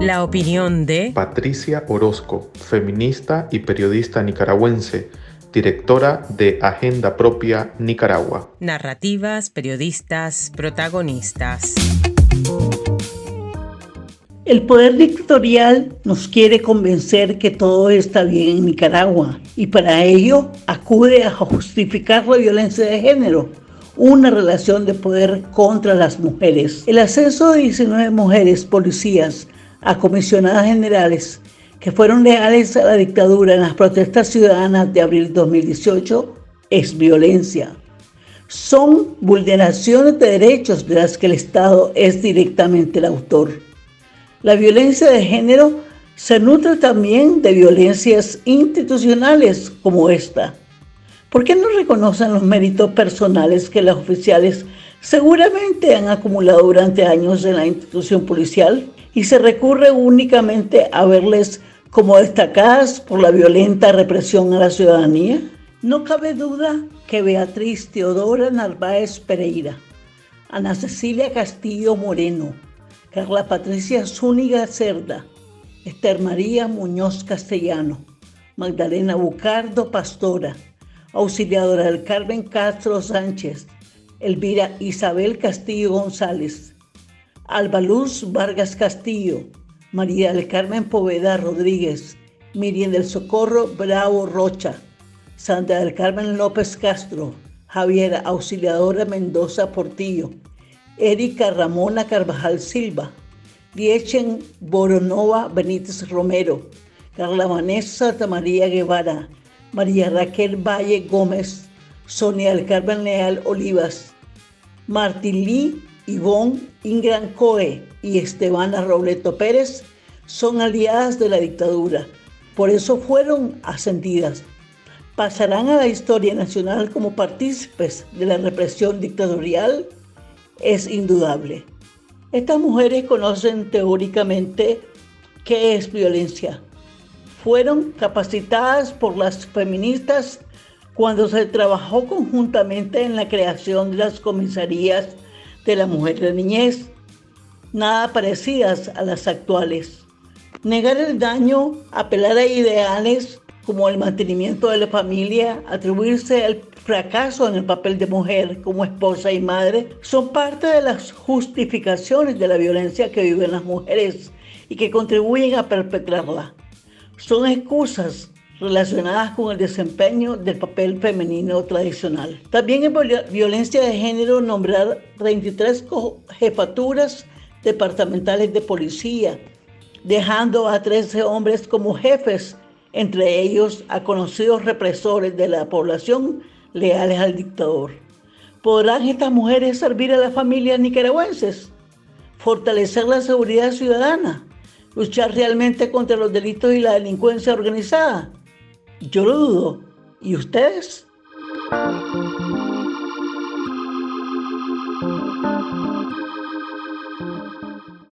La opinión de Patricia Orozco, feminista y periodista nicaragüense, directora de Agenda Propia Nicaragua. Narrativas, periodistas, protagonistas. El poder dictatorial nos quiere convencer que todo está bien en Nicaragua y para ello acude a justificar la violencia de género, una relación de poder contra las mujeres. El ascenso de 19 mujeres policías a comisionadas generales que fueron leales a la dictadura en las protestas ciudadanas de abril de 2018 es violencia. Son vulneraciones de derechos de las que el Estado es directamente el autor. La violencia de género se nutre también de violencias institucionales como esta. ¿Por qué no reconocen los méritos personales que los oficiales seguramente han acumulado durante años en la institución policial y se recurre únicamente a verles como destacadas por la violenta represión a la ciudadanía? No cabe duda que Beatriz Teodora Narváez Pereira, Ana Cecilia Castillo Moreno, Carla Patricia Zúñiga Cerda, Esther María Muñoz Castellano, Magdalena Bucardo Pastora, auxiliadora del Carmen Castro Sánchez, Elvira Isabel Castillo González, Albaluz Vargas Castillo, María del Carmen Poveda Rodríguez, Miriam del Socorro Bravo Rocha, Sandra del Carmen López Castro, Javiera Auxiliadora Mendoza Portillo, Erika Ramona Carvajal Silva, Diechen Boronova Benítez Romero, Carla Vanessa María Guevara, María Raquel Valle Gómez, Sonia del Carmen Leal Olivas, Martín Lee Ivonne Ingran Coe y Estebana Robleto Pérez son aliadas de la dictadura, por eso fueron ascendidas. ¿Pasarán a la historia nacional como partícipes de la represión dictatorial? Es indudable. Estas mujeres conocen teóricamente qué es violencia. Fueron capacitadas por las feministas cuando se trabajó conjuntamente en la creación de las comisarías de la mujer de niñez, nada parecidas a las actuales. Negar el daño, apelar a ideales como el mantenimiento de la familia, atribuirse al fracaso en el papel de mujer como esposa y madre, son parte de las justificaciones de la violencia que viven las mujeres y que contribuyen a perpetrarla. Son excusas relacionadas con el desempeño del papel femenino tradicional. También es violencia de género nombrar 23 jefaturas departamentales de policía, dejando a 13 hombres como jefes, entre ellos a conocidos represores de la población leales al dictador. ¿Podrán estas mujeres servir a las familias nicaragüenses? ¿Fortalecer la seguridad ciudadana? ¿Luchar realmente contra los delitos y la delincuencia organizada? Yo lo dudo. ¿Y ustedes?